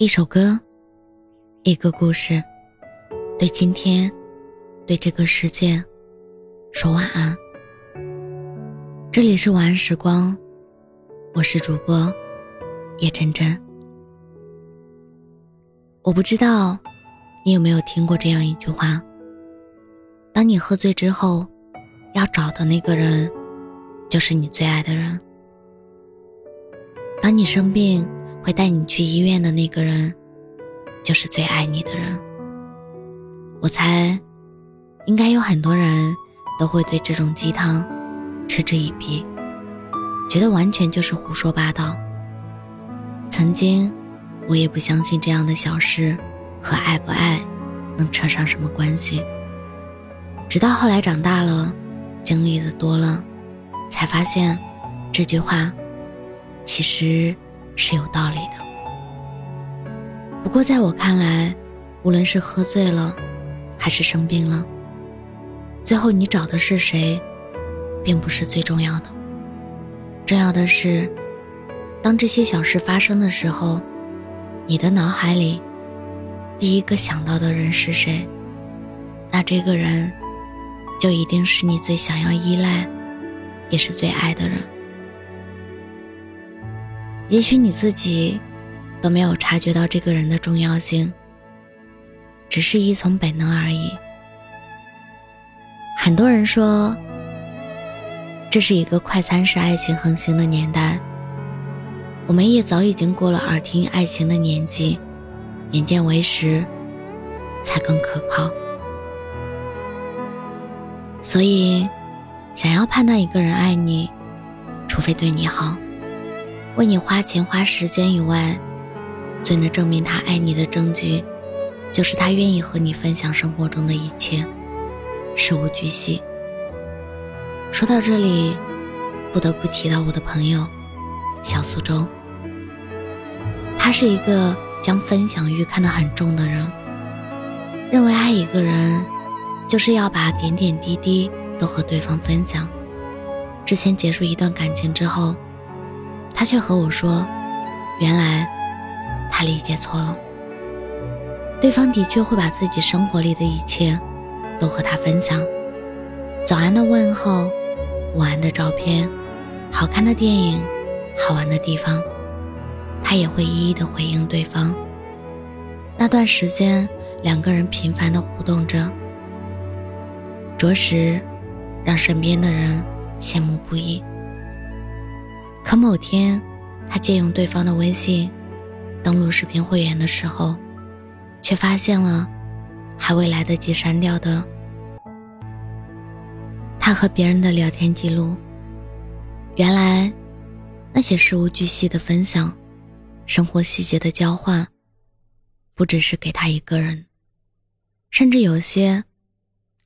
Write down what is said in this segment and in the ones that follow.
一首歌，一个故事，对今天，对这个世界，说晚安。这里是晚安时光，我是主播叶真真。我不知道你有没有听过这样一句话：当你喝醉之后，要找的那个人，就是你最爱的人；当你生病，会带你去医院的那个人，就是最爱你的人。我猜，应该有很多人都会对这种鸡汤嗤之以鼻，觉得完全就是胡说八道。曾经，我也不相信这样的小事和爱不爱能扯上什么关系。直到后来长大了，经历的多了，才发现这句话其实。是有道理的。不过，在我看来，无论是喝醉了，还是生病了，最后你找的是谁，并不是最重要的。重要的是，当这些小事发生的时候，你的脑海里第一个想到的人是谁，那这个人就一定是你最想要依赖，也是最爱的人。也许你自己都没有察觉到这个人的重要性，只是依从本能而已。很多人说，这是一个快餐式爱情横行的年代，我们也早已经过了耳听爱情的年纪，眼见为实才更可靠。所以，想要判断一个人爱你，除非对你好。为你花钱花时间以外，最能证明他爱你的证据，就是他愿意和你分享生活中的一切，事无巨细。说到这里，不得不提到我的朋友小苏州。他是一个将分享欲看得很重的人，认为爱一个人，就是要把点点滴滴都和对方分享。之前结束一段感情之后。他却和我说：“原来他理解错了。对方的确会把自己生活里的一切都和他分享，早安的问候，午安的照片，好看的电影，好玩的地方，他也会一一的回应对方。那段时间，两个人频繁的互动着，着实让身边的人羡慕不已。”可某天，他借用对方的微信登录视频会员的时候，却发现了还未来得及删掉的他和别人的聊天记录。原来，那些事无巨细的分享，生活细节的交换，不只是给他一个人，甚至有些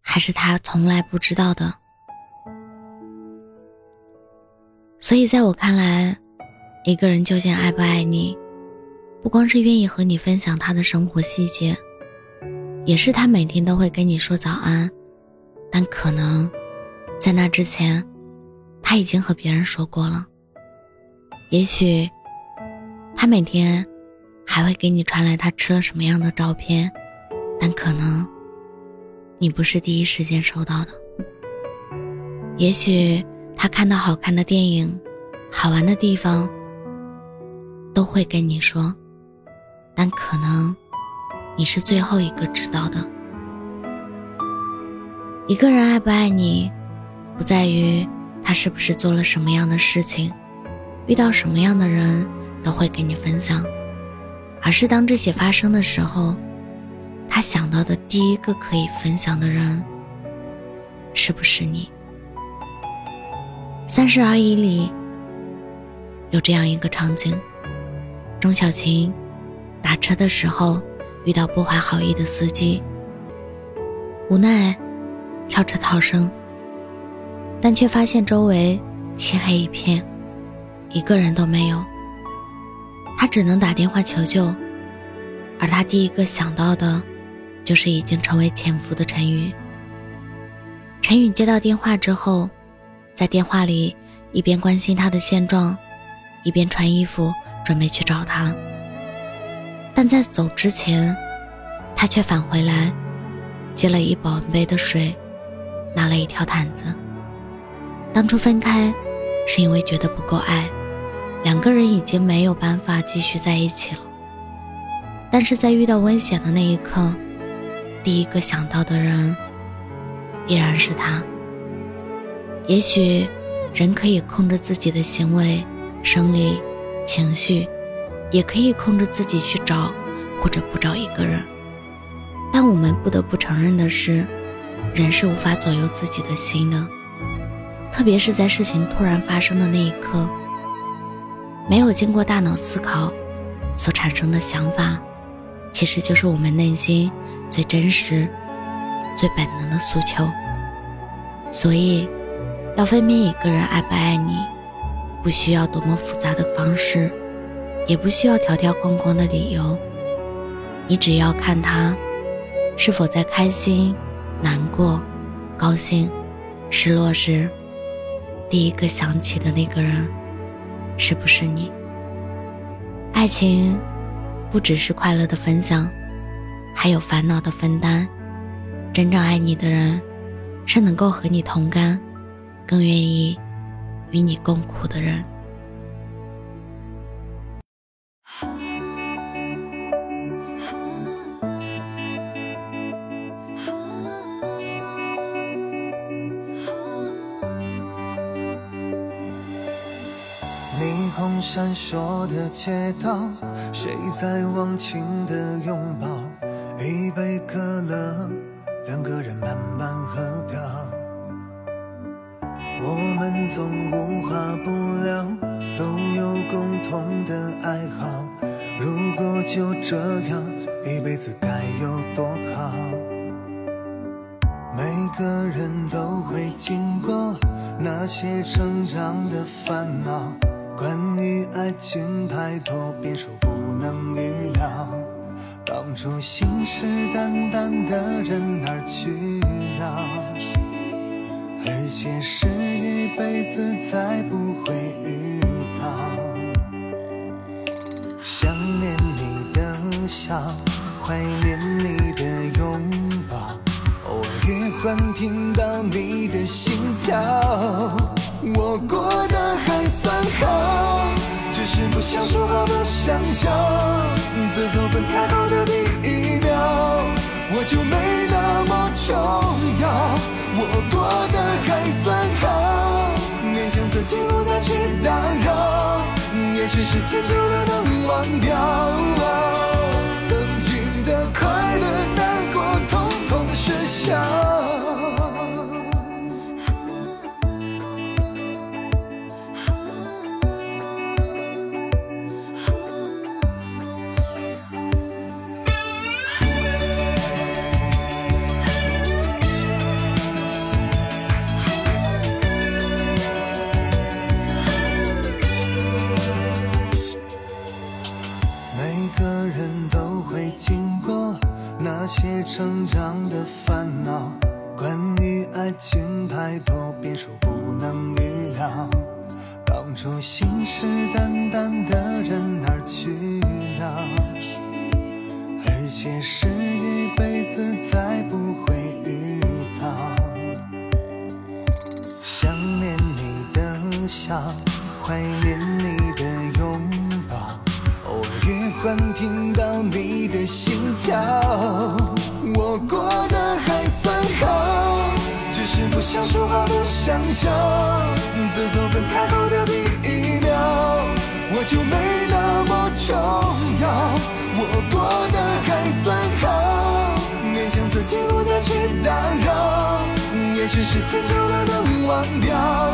还是他从来不知道的。所以，在我看来，一个人究竟爱不爱你，不光是愿意和你分享他的生活细节，也是他每天都会跟你说早安。但可能，在那之前，他已经和别人说过了。也许，他每天还会给你传来他吃了什么样的照片，但可能，你不是第一时间收到的。也许。他看到好看的电影、好玩的地方，都会跟你说，但可能你是最后一个知道的。一个人爱不爱你，不在于他是不是做了什么样的事情，遇到什么样的人都会跟你分享，而是当这些发生的时候，他想到的第一个可以分享的人，是不是你？三十而已里有这样一个场景：钟小琴打车的时候遇到不怀好意的司机，无奈跳车逃生，但却发现周围漆黑一片，一个人都没有。他只能打电话求救，而他第一个想到的，就是已经成为潜伏的陈宇。陈宇接到电话之后。在电话里，一边关心他的现状，一边穿衣服准备去找他。但在走之前，他却返回来，接了一保温杯的水，拿了一条毯子。当初分开，是因为觉得不够爱，两个人已经没有办法继续在一起了。但是在遇到危险的那一刻，第一个想到的人依然是他。也许，人可以控制自己的行为、生理、情绪，也可以控制自己去找或者不找一个人。但我们不得不承认的是，人是无法左右自己的心的。特别是在事情突然发生的那一刻，没有经过大脑思考所产生的想法，其实就是我们内心最真实、最本能的诉求。所以，要分辨一个人爱不爱你，不需要多么复杂的方式，也不需要条条框框的理由，你只要看他是否在开心、难过、高兴、失落时。第一个想起的那个人，是不是你？爱情不只是快乐的分享，还有烦恼的分担。真正爱你的人，是能够和你同甘，更愿意与你共苦的人。霓虹闪烁的街道，谁在忘情的拥抱？一杯可乐，两个人慢慢喝掉。我们总无话不聊，都有共同的爱好。如果就这样一辈子，该有多好？每个人都会经过那些成长的烦恼。关于爱情太多变数不能预料，当初信誓旦旦的人哪去了？而且是辈子再不会遇到。想念你的笑，怀念你的拥抱，偶尔也会听到你的心跳。我过得还算好，只是不想说话，不想笑。自从分开后的第一秒，我就没那么重说信誓旦旦的人哪儿去了？而且是一辈子再不会遇到。想念你的笑，怀念你的拥抱，偶尔也会听到你的心跳。我过得还算好，只是不想说话，不想笑。自从分开后的第，就没那么重要我过得还算好勉强自己不再去打扰也许时间久了能忘掉